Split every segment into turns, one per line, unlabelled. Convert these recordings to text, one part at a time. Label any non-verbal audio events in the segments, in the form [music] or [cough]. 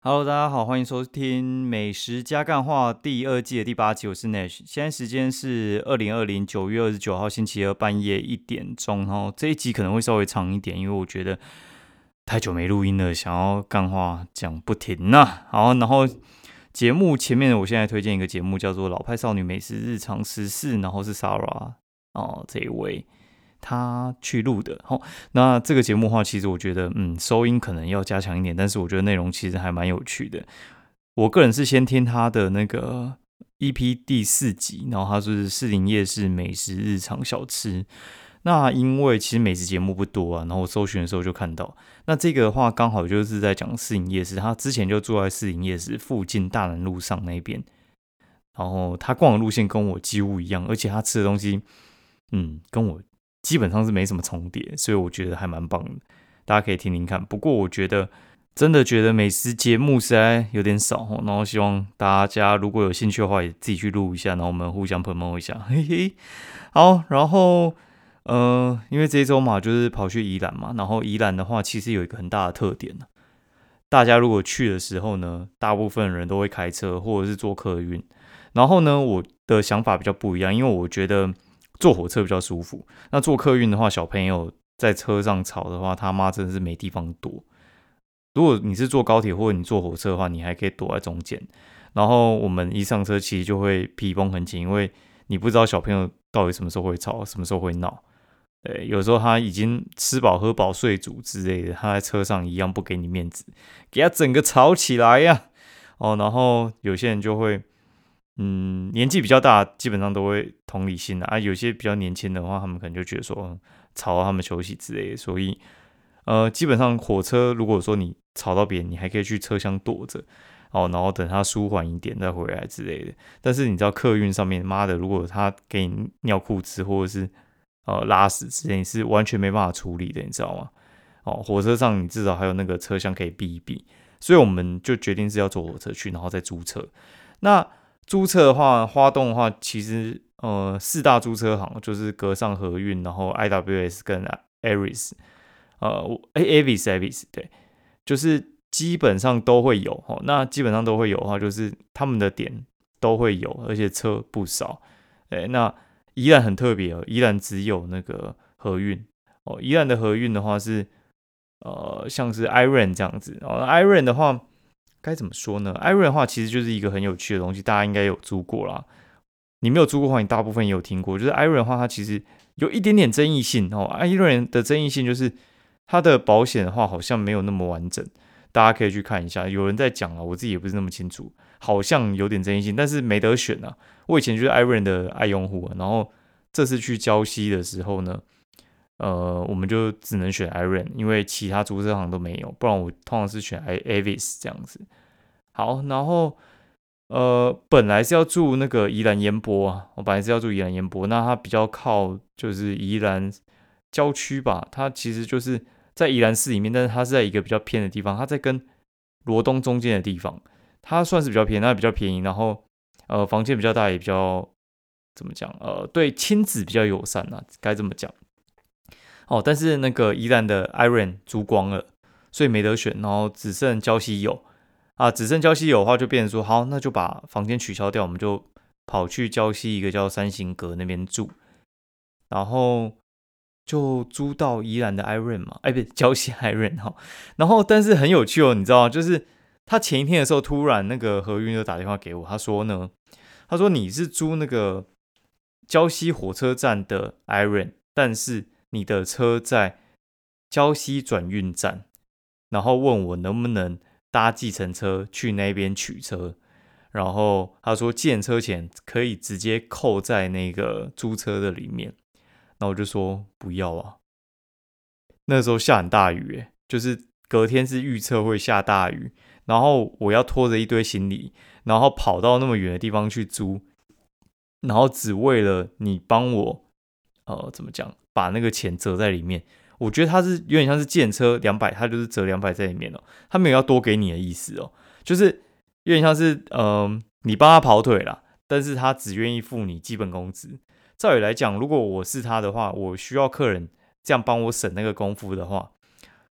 Hello，大家好，欢迎收听《美食加干话》第二季的第八集，我是 Nash。现在时间是二零二零九月二十九号星期二半夜一点钟，然后这一集可能会稍微长一点，因为我觉得太久没录音了，想要干话讲不停呐。好，然后节目前面我现在推荐一个节目，叫做《老派少女美食日常十四》，然后是 Sarah 哦这一位。他去录的，好，那这个节目的话，其实我觉得，嗯，收音可能要加强一点，但是我觉得内容其实还蛮有趣的。我个人是先听他的那个 EP 第四集，然后他是士林夜市美食日常小吃。那因为其实美食节目不多啊，然后我搜寻的时候就看到，那这个的话刚好就是在讲士林夜市，他之前就住在士林夜市附近大南路上那边，然后他逛的路线跟我几乎一样，而且他吃的东西，嗯，跟我。基本上是没什么重叠，所以我觉得还蛮棒的，大家可以听听看。不过我觉得真的觉得美食节目实在有点少，然后希望大家如果有兴趣的话，也自己去录一下，然后我们互相 promo 一下，嘿嘿。好，然后呃，因为这一周嘛，就是跑去宜兰嘛，然后宜兰的话，其实有一个很大的特点呢，大家如果去的时候呢，大部分人都会开车或者是坐客运，然后呢，我的想法比较不一样，因为我觉得。坐火车比较舒服。那坐客运的话，小朋友在车上吵的话，他妈真的是没地方躲。如果你是坐高铁或者你坐火车的话，你还可以躲在中间。然后我们一上车，其实就会皮绷很紧，因为你不知道小朋友到底什么时候会吵，什么时候会闹。呃，有时候他已经吃饱喝饱睡足之类的，他在车上一样不给你面子，给他整个吵起来呀。哦，然后有些人就会。嗯，年纪比较大，基本上都会同理心的啊。有些比较年轻的话，他们可能就觉得说吵到他们休息之类的。所以，呃，基本上火车如果说你吵到别人，你还可以去车厢躲着哦，然后等他舒缓一点再回来之类的。但是你知道客运上面，妈的，如果他给你尿裤子或者是呃拉屎之类，是完全没办法处理的，你知道吗？哦，火车上你至少还有那个车厢可以避一避。所以我们就决定是要坐火车去，然后再租车。那租车的话，花东的话，其实呃四大租车行就是格上和运，然后 IWS 跟 Aris，呃 A Avis Avis 对，就是基本上都会有哦。那基本上都会有的话，就是他们的点都会有，而且车不少。哎，那宜兰很特别哦，宜兰只有那个和运哦。宜兰的和运的话是呃像是 Iron 这样子哦，Iron 的话。该怎么说呢？Iron 的话其实就是一个很有趣的东西，大家应该有租过啦。你没有租过的话，你大部分也有听过。就是 Iron 的话，它其实有一点点争议性哦。Iron 的争议性就是它的保险的话好像没有那么完整，大家可以去看一下。有人在讲啊，我自己也不是那么清楚，好像有点争议性，但是没得选啊。我以前就是 Iron 的爱用户，然后这次去交息的时候呢。呃，我们就只能选 Iron，因为其他租车行都没有，不然我通常是选 A Avis 这样子。好，然后呃，本来是要住那个宜兰烟波啊，我本来是要住宜兰烟波，那它比较靠就是宜兰郊区吧，它其实就是在宜兰市里面，但是它是在一个比较偏的地方，它在跟罗东中间的地方，它算是比较偏，那比较便宜，然后呃，房间比较大，也比较怎么讲，呃，对亲子比较友善啊，该这么讲。哦，但是那个宜兰的 Iron 租光了，所以没得选，然后只剩礁溪有。啊，只剩礁溪有的话，就变成说好，那就把房间取消掉，我们就跑去礁溪一个叫三星阁那边住，然后就租到宜兰的 Iron 嘛，哎，不是礁溪 Iron 哈，然后但是很有趣哦，你知道吗？就是他前一天的时候，突然那个何云就打电话给我，他说呢，他说你是租那个礁溪火车站的 Iron，但是你的车在礁溪转运站，然后问我能不能搭计程车去那边取车，然后他说建车钱可以直接扣在那个租车的里面，那我就说不要啊。那时候下很大雨，就是隔天是预测会下大雨，然后我要拖着一堆行李，然后跑到那么远的地方去租，然后只为了你帮我，呃，怎么讲？把那个钱折在里面，我觉得他是有点像是建车两百，他就是折两百在里面哦，他没有要多给你的意思哦，就是有点像是嗯，你帮他跑腿了，但是他只愿意付你基本工资。照理来讲，如果我是他的话，我需要客人这样帮我省那个功夫的话，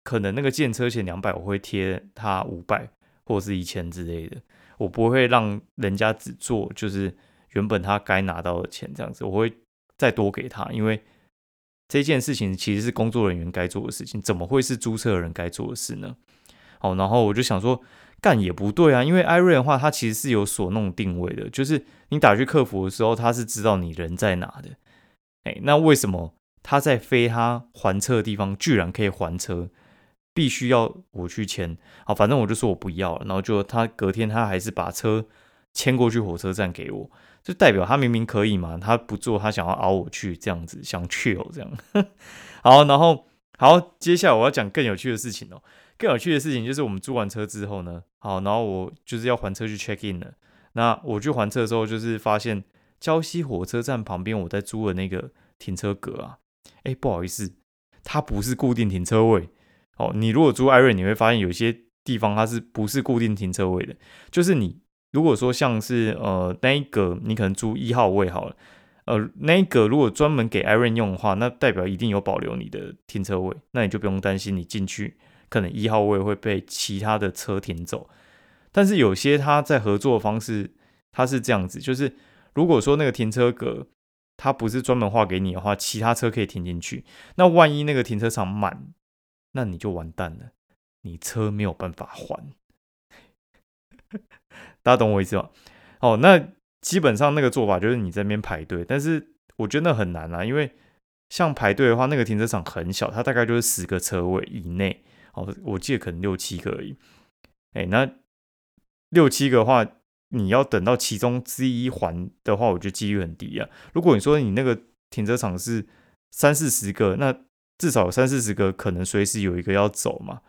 可能那个建车钱两百，我会贴他五百或者是一千之类的。我不会让人家只做就是原本他该拿到的钱这样子，我会再多给他，因为这件事情其实是工作人员该做的事情，怎么会是租车的人该做的事呢？好，然后我就想说，干也不对啊，因为艾瑞的话，它其实是有锁弄定位的，就是你打去客服的时候，他是知道你人在哪的。哎，那为什么他在飞他还车的地方居然可以还车？必须要我去签，好，反正我就说我不要了，然后就他隔天他还是把车牵过去火车站给我，就代表他明明可以嘛，他不做，他想要熬我去这样子，想去哦这样。[laughs] 好，然后好，接下来我要讲更有趣的事情哦，更有趣的事情就是我们租完车之后呢，好，然后我就是要还车去 check in 了，那我去还车的时候，就是发现礁溪火车站旁边我在租的那个停车格啊，哎，不好意思，它不是固定停车位。哦，你如果租艾瑞，你会发现有些地方它是不是固定停车位的？就是你如果说像是呃那一个，你可能租一号位好了，呃那一个如果专门给艾瑞用的话，那代表一定有保留你的停车位，那你就不用担心你进去可能一号位会被其他的车停走。但是有些他在合作方式，他是这样子，就是如果说那个停车格它不是专门划给你的话，其他车可以停进去，那万一那个停车场满。那你就完蛋了，你车没有办法还。大家懂我意思吗？哦，那基本上那个做法就是你这边排队，但是我觉得很难啊，因为像排队的话，那个停车场很小，它大概就是十个车位以内。哦，我记得可能六七个而已。哎，那六七个的话，你要等到其中之一还的话，我觉得几率很低啊。如果你说你那个停车场是三四十个，那至少三四十个，可能随时有一个要走嘛，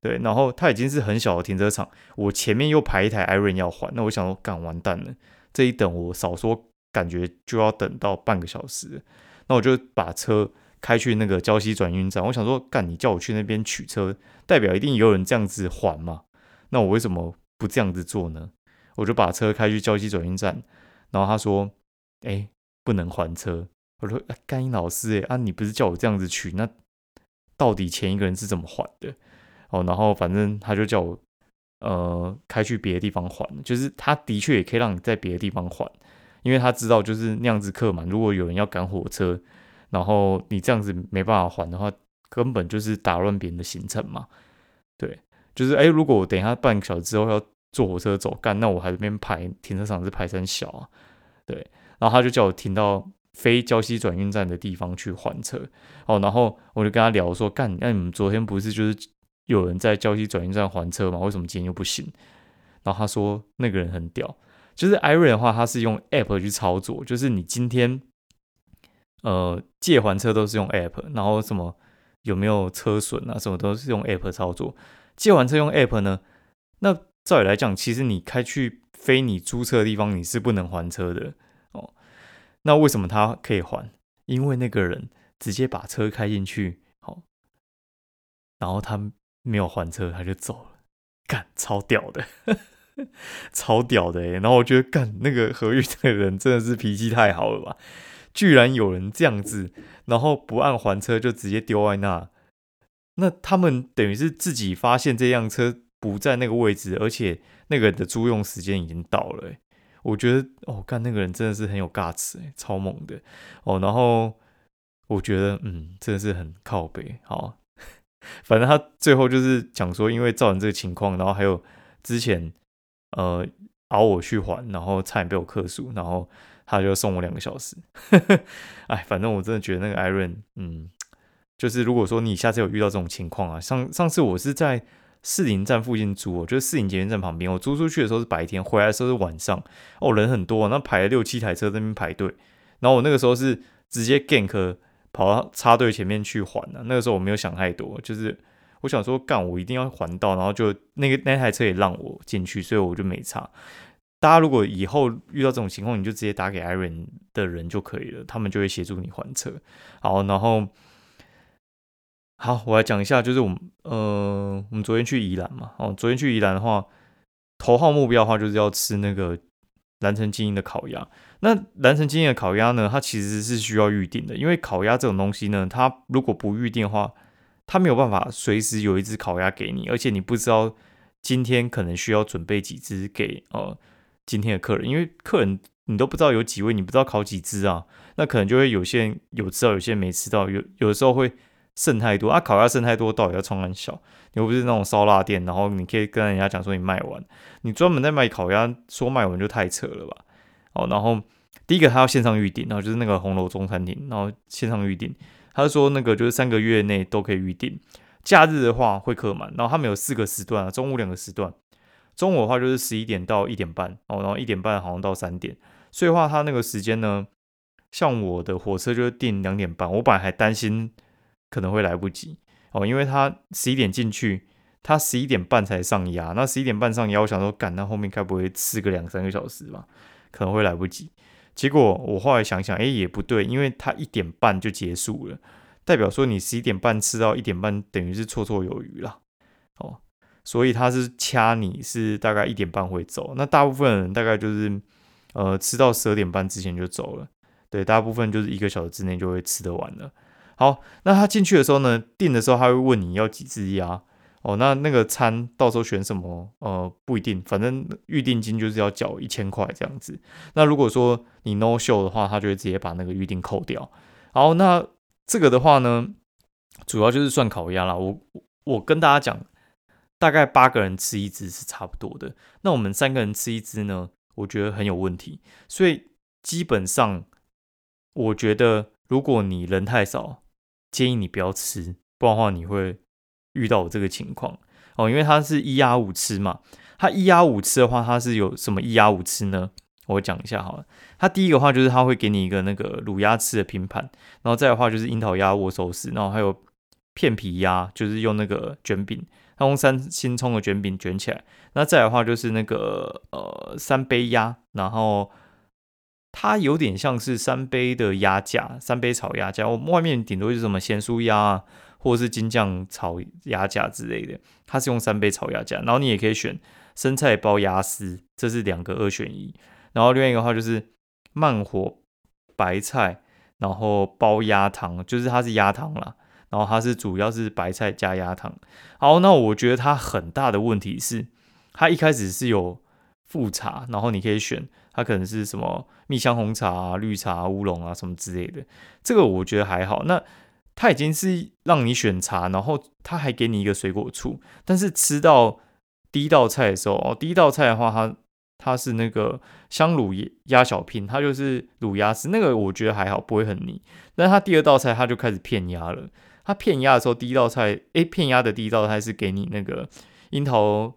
对，然后它已经是很小的停车场，我前面又排一台 Iron 要还，那我想说，干完蛋了，这一等我少说感觉就要等到半个小时，那我就把车开去那个礁溪转运站，我想说，干你叫我去那边取车，代表一定有人这样子还嘛，那我为什么不这样子做呢？我就把车开去礁溪转运站，然后他说，哎，不能还车。我说：“干英老师，哎啊，你不是叫我这样子取？那到底前一个人是怎么还的？哦，然后反正他就叫我呃开去别的地方还，就是他的确也可以让你在别的地方还，因为他知道就是那样子客嘛。如果有人要赶火车，然后你这样子没办法还的话，根本就是打乱别人的行程嘛。对，就是哎，如果我等一下半个小时之后要坐火车走，干那我还这边排停车场是排成小啊。对，然后他就叫我停到。”非胶西转运站的地方去还车哦，然后我就跟他聊说：“干，那你们昨天不是就是有人在胶西转运站还车吗？为什么今天又不行？”然后他说：“那个人很屌，就是 Iron 的话，他是用 App 去操作，就是你今天呃借还车都是用 App，然后什么有没有车损啊，什么都是用 App 操作。借还车用 App 呢，那照理来讲，其实你开去非你租车的地方，你是不能还车的哦。”那为什么他可以还？因为那个人直接把车开进去，好，然后他没有还车，他就走了，干，超屌的，[laughs] 超屌的然后我觉得干那个合约的人真的是脾气太好了吧？居然有人这样子，然后不按还车就直接丢在那，那他们等于是自己发现这辆车不在那个位置，而且那个人的租用时间已经到了。我觉得哦，干那个人真的是很有 guts 哎，超猛的哦。然后我觉得嗯，真的是很靠背。好，反正他最后就是讲说，因为造成这个情况，然后还有之前呃熬我去还，然后差点被我克诉，然后他就送我两个小时。[laughs] 哎，反正我真的觉得那个 Iron，嗯，就是如果说你下次有遇到这种情况啊，上上次我是在。四营站附近租，就是四营捷运站旁边。我租出去的时候是白天，回来的时候是晚上。哦，人很多，那排了六七台车在那边排队。然后我那个时候是直接 gank 跑到插队前面去还的。那个时候我没有想太多，就是我想说干，我一定要还到。然后就那个那台车也让我进去，所以我就没插。大家如果以后遇到这种情况，你就直接打给 Iron 的人就可以了，他们就会协助你还车。好，然后。好，我来讲一下，就是我们，呃，我们昨天去宜兰嘛，哦，昨天去宜兰的话，头号目标的话就是要吃那个蓝城精英的烤鸭。那蓝城今天的烤鸭呢，它其实是需要预定的，因为烤鸭这种东西呢，它如果不预定的话，它没有办法随时有一只烤鸭给你，而且你不知道今天可能需要准备几只给呃今天的客人，因为客人你都不知道有几位，你不知道烤几只啊，那可能就会有些人有吃到，有些人没吃到，有有的时候会剩太多啊，烤鸭剩太多，到底要冲很小？又不是那种烧腊店，然后你可以跟人家讲说你卖完，你专门在卖烤鸭，说卖完就太扯了吧？哦，然后第一个他要线上预订，然后就是那个红楼中餐厅，然后线上预订，他说那个就是三个月内都可以预订。假日的话会客满，然后他们有四个时段啊，中午两个时段，中午的话就是十一点到一点半哦，然后一点半好像到三点，所以话他那个时间呢，像我的火车就是定两点半，我本来还担心可能会来不及哦，因为他十一点进去，他十一点半才上鸭，那十一点半上鸭，我想说赶到后面该不会吃个两三个小时吧，可能会来不及，结果我后来想想，哎也不对，因为他一点半就结束了。代表说你十一点半吃到一点半，等于是绰绰有余了，哦，所以他是掐你是大概一点半会走，那大部分人大概就是呃吃到十二点半之前就走了，对，大部分就是一个小时之内就会吃得完了。好，那他进去的时候呢，订的时候他会问你要几只鸭，哦，那那个餐到时候选什么，呃，不一定，反正预定金就是要缴一千块这样子。那如果说你 no show 的话，他就会直接把那个预定扣掉。好，那。这个的话呢，主要就是算烤鸭啦。我我跟大家讲，大概八个人吃一只是差不多的。那我们三个人吃一只呢，我觉得很有问题。所以基本上，我觉得如果你人太少，建议你不要吃，不然的话你会遇到这个情况哦。因为它是一鸭五吃嘛，它一鸭五吃的话，它是有什么一鸭五吃呢？我讲一下好了，它第一个话就是它会给你一个那个卤鸭翅的拼盘，然后再的话就是樱桃鸭握寿司，然后还有片皮鸭，就是用那个卷饼，它用三星葱的卷饼卷起来。那再的话就是那个呃三杯鸭，然后它有点像是三杯的鸭架，三杯炒鸭架。外面顶多就是什么咸酥鸭啊，或者是金酱炒鸭架之类的，它是用三杯炒鸭架。然后你也可以选生菜包鸭丝，这是两个二选一。然后另外一个话就是慢火白菜，然后包鸭汤，就是它是鸭汤啦。然后它是主要是白菜加鸭汤。好，那我觉得它很大的问题是，它一开始是有复查，然后你可以选，它可能是什么蜜香红茶啊、绿茶、乌龙啊什么之类的。这个我觉得还好。那它已经是让你选茶，然后它还给你一个水果醋，但是吃到第一道菜的时候，哦，第一道菜的话，它它是那个香卤鸭小片，它就是卤鸭丝，那个我觉得还好，不会很腻。但它第二道菜，它就开始片鸭了。它片鸭的时候，第一道菜，诶，片鸭的第一道菜是给你那个樱桃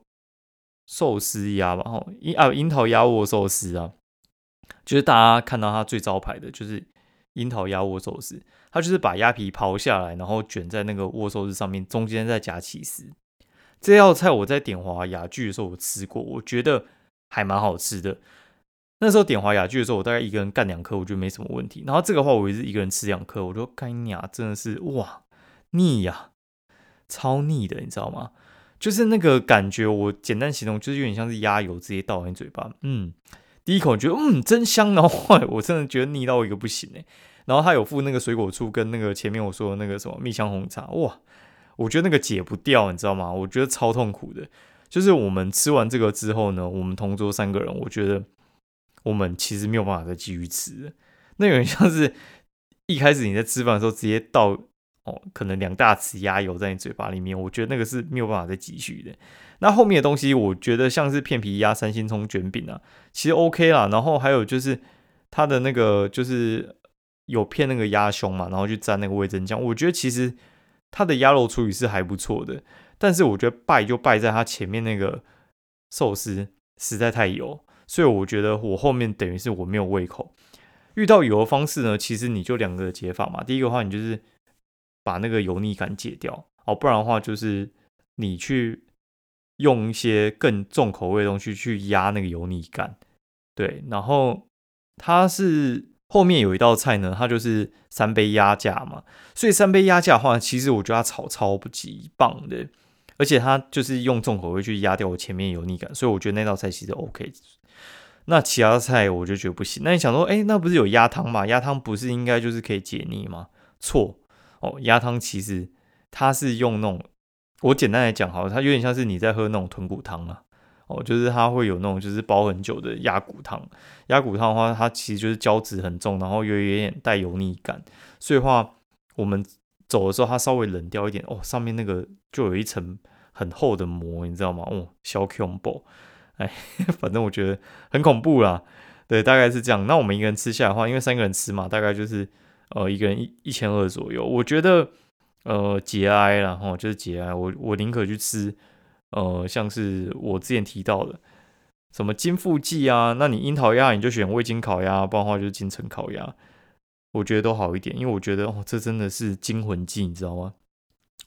寿司鸭吧？哦，樱啊，樱桃鸭握寿司啊，就是大家看到它最招牌的，就是樱桃鸭握寿司。它就是把鸭皮刨下来，然后卷在那个握寿司上面，中间再夹起司。这道菜我在点华雅聚的时候我吃过，我觉得。还蛮好吃的。那时候点华雅居的时候，我大概一个人干两颗，我觉得没什么问题。然后这个话，我也是一个人吃两颗，我就干呀，真的是哇腻呀，超腻的，你知道吗？就是那个感觉，我简单形容，就是有点像是鸭油直接倒在你嘴巴。嗯，第一口觉得嗯真香，然后我真的觉得腻到一个不行哎。然后它有附那个水果醋跟那个前面我说的那个什么蜜香红茶，哇，我觉得那个解不掉，你知道吗？我觉得超痛苦的。就是我们吃完这个之后呢，我们同桌三个人，我觉得我们其实没有办法再继续吃。那有点像是一开始你在吃饭的时候直接倒哦，可能两大匙鸭油在你嘴巴里面，我觉得那个是没有办法再继续的。那后面的东西，我觉得像是片皮鸭、三星葱卷饼啊，其实 OK 啦。然后还有就是它的那个就是有片那个鸭胸嘛，然后去蘸那个味增酱，我觉得其实它的鸭肉处理是还不错的。但是我觉得败就败在它前面那个寿司实在太油，所以我觉得我后面等于是我没有胃口。遇到油的方式呢，其实你就两个解法嘛。第一个话，你就是把那个油腻感解掉哦，不然的话就是你去用一些更重口味的东西去压那个油腻感。对，然后它是后面有一道菜呢，它就是三杯鸭架嘛，所以三杯鸭架的话，其实我觉得它炒超不级棒的。而且它就是用重口味去压掉我前面油腻感，所以我觉得那道菜其实 OK。那其他菜我就觉得不行。那你想说，哎，那不是有鸭汤吗？鸭汤不是应该就是可以解腻吗？错哦，鸭汤其实它是用那种我简单来讲，好，它有点像是你在喝那种豚骨汤啊。哦，就是它会有那种就是煲很久的鸭骨汤。鸭骨汤的话，它其实就是胶质很重，然后又有点带油腻感。所以话，我们走的时候，它稍微冷掉一点，哦，上面那个就有一层很厚的膜，你知道吗？哦，小恐怖。哎，[laughs] 反正我觉得很恐怖啦。对，大概是这样。那我们一个人吃下来的话，因为三个人吃嘛，大概就是呃一个人一一千二左右。我觉得呃节哀了哈，就是节哀。我我宁可去吃。呃，像是我之前提到的，什么金富记啊，那你樱桃鸭你就选味精烤鸭，不然的话就是金城烤鸭，我觉得都好一点，因为我觉得哦，这真的是惊魂记，你知道吗？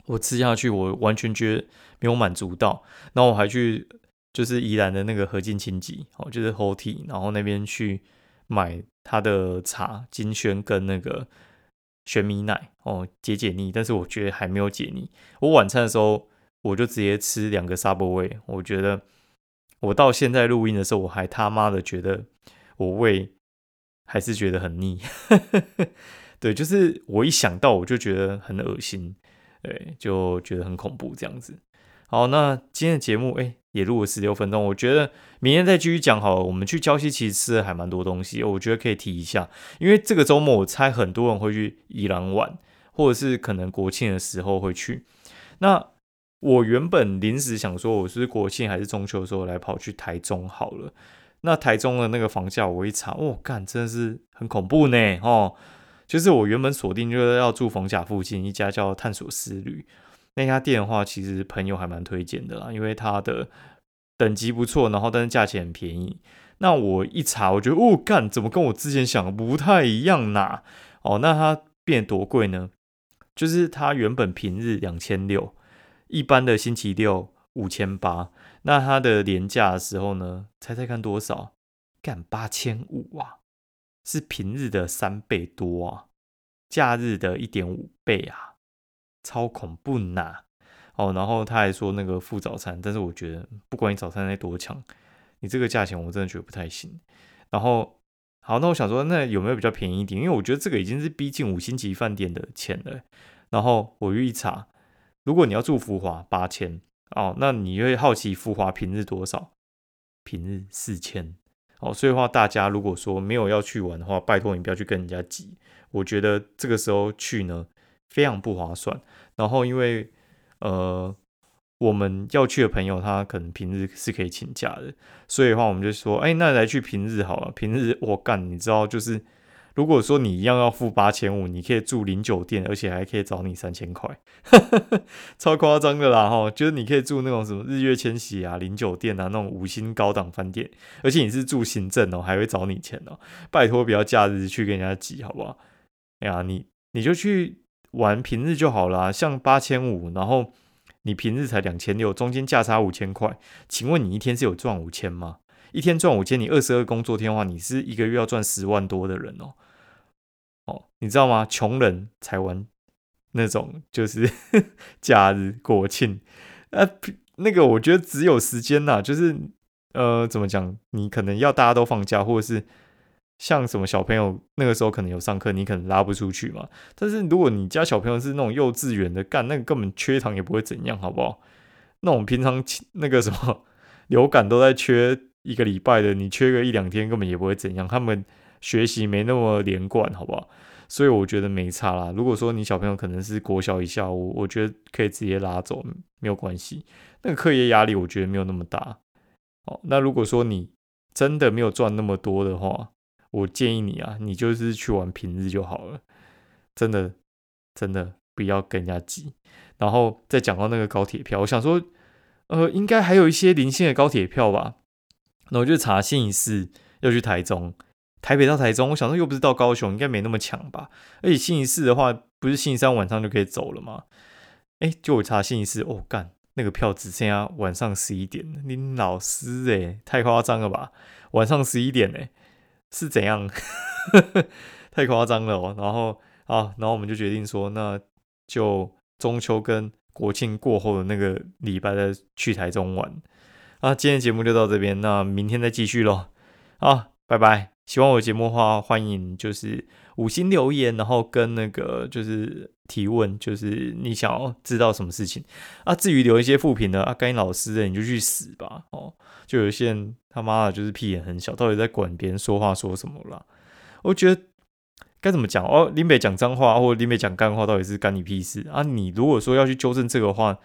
我吃下去，我完全觉得没有满足到，那我还去就是宜兰的那个和进清吉，哦，就是 h o t 然后那边去买他的茶金萱跟那个玄米奶哦，解解腻，但是我觉得还没有解腻。我晚餐的时候。我就直接吃两个沙波味，我觉得我到现在录音的时候，我还他妈的觉得我胃还是觉得很腻，[laughs] 对，就是我一想到我就觉得很恶心，对，就觉得很恐怖这样子。好，那今天的节目哎也录了十六分钟，我觉得明天再继续讲好了。我们去礁溪其实吃的还蛮多东西，我觉得可以提一下，因为这个周末我猜很多人会去宜兰玩，或者是可能国庆的时候会去，那。我原本临时想说，我是国庆还是中秋的时候来跑去台中好了。那台中的那个房价，我一查，哦，干，真的是很恐怖呢，哦。就是我原本锁定就是要住逢甲附近一家叫探索思旅那家店的话，其实朋友还蛮推荐的啦，因为它的等级不错，然后但是价钱很便宜。那我一查，我觉得，哦，干，怎么跟我之前想的不太一样呢？哦，那它变多贵呢？就是它原本平日两千六。一般的星期六五千八，那它的廉价的时候呢？猜猜看多少？干八千五啊！是平日的三倍多啊，假日的一点五倍啊，超恐怖呐！哦，然后他还说那个付早餐，但是我觉得不管你早餐在多强，你这个价钱我真的觉得不太行。然后好，那我想说，那有没有比较便宜一点？因为我觉得这个已经是逼近五星级饭店的钱了。然后我一查。如果你要住福华八千哦，那你会好奇福华平日多少？平日四千哦，所以话大家如果说没有要去玩的话，拜托你不要去跟人家挤。我觉得这个时候去呢非常不划算。然后因为呃我们要去的朋友他可能平日是可以请假的，所以的话我们就说，哎，那来去平日好了。平日我干，你知道就是。如果说你一样要付八千五，你可以住零酒店，而且还可以找你三千块，[laughs] 超夸张的啦哈！就是你可以住那种什么日月千禧啊、零酒店啊那种五星高档饭店，而且你是住行政哦，还会找你钱哦。拜托不要假日去跟人家挤好不好？哎呀，你你就去玩平日就好啦，像八千五，然后你平日才两千六，中间价差五千块，请问你一天是有赚五千吗？一天赚五千，你二十二工作天的话，你是一个月要赚十万多的人哦。哦，你知道吗？穷人才玩那种，就是 [laughs] 假日、国庆，呃，那个我觉得只有时间呐，就是呃，怎么讲？你可能要大家都放假，或者是像什么小朋友那个时候可能有上课，你可能拉不出去嘛。但是如果你家小朋友是那种幼稚园的，干那个根本缺糖也不会怎样，好不好？那种平常那个什么流感都在缺一个礼拜的，你缺个一两天根本也不会怎样，他们。学习没那么连贯，好不好？所以我觉得没差啦。如果说你小朋友可能是国小以下，我我觉得可以直接拉走，没有关系。那个课业压力我觉得没有那么大。哦，那如果说你真的没有赚那么多的话，我建议你啊，你就是去玩平日就好了。真的，真的不要跟人家挤。然后再讲到那个高铁票，我想说，呃，应该还有一些零星的高铁票吧。那我就查信市要去台中。台北到台中，我想说又不是到高雄，应该没那么强吧？而且星期四的话，不是信三晚上就可以走了吗？哎，就我查信一四，哦干，那个票只剩下晚上十一点。你老师哎，太夸张了吧？晚上十一点哎，是怎样？[laughs] 太夸张了哦。然后啊，然后我们就决定说，那就中秋跟国庆过后的那个礼拜再去台中玩。啊，今天节目就到这边，那明天再继续喽。好，拜拜。喜欢我节目的话，欢迎就是五星留言，然后跟那个就是提问，就是你想要知道什么事情啊？至于留一些副评的啊，该老师的你就去死吧！哦，就有些人他妈的就是屁眼很小，到底在管别人说话说什么啦？我觉得该怎么讲哦？林北讲脏话或林北讲干话，到底是干你屁事啊？你如果说要去纠正这个话，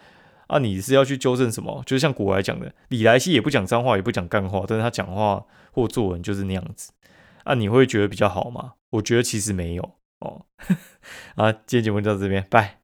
啊，你是要去纠正什么？就像古来讲的，李来西也不讲脏话，也不讲干话，但是他讲话或作文就是那样子啊，你会觉得比较好吗？我觉得其实没有。哦，[laughs] 好，今天节目就到这边，拜。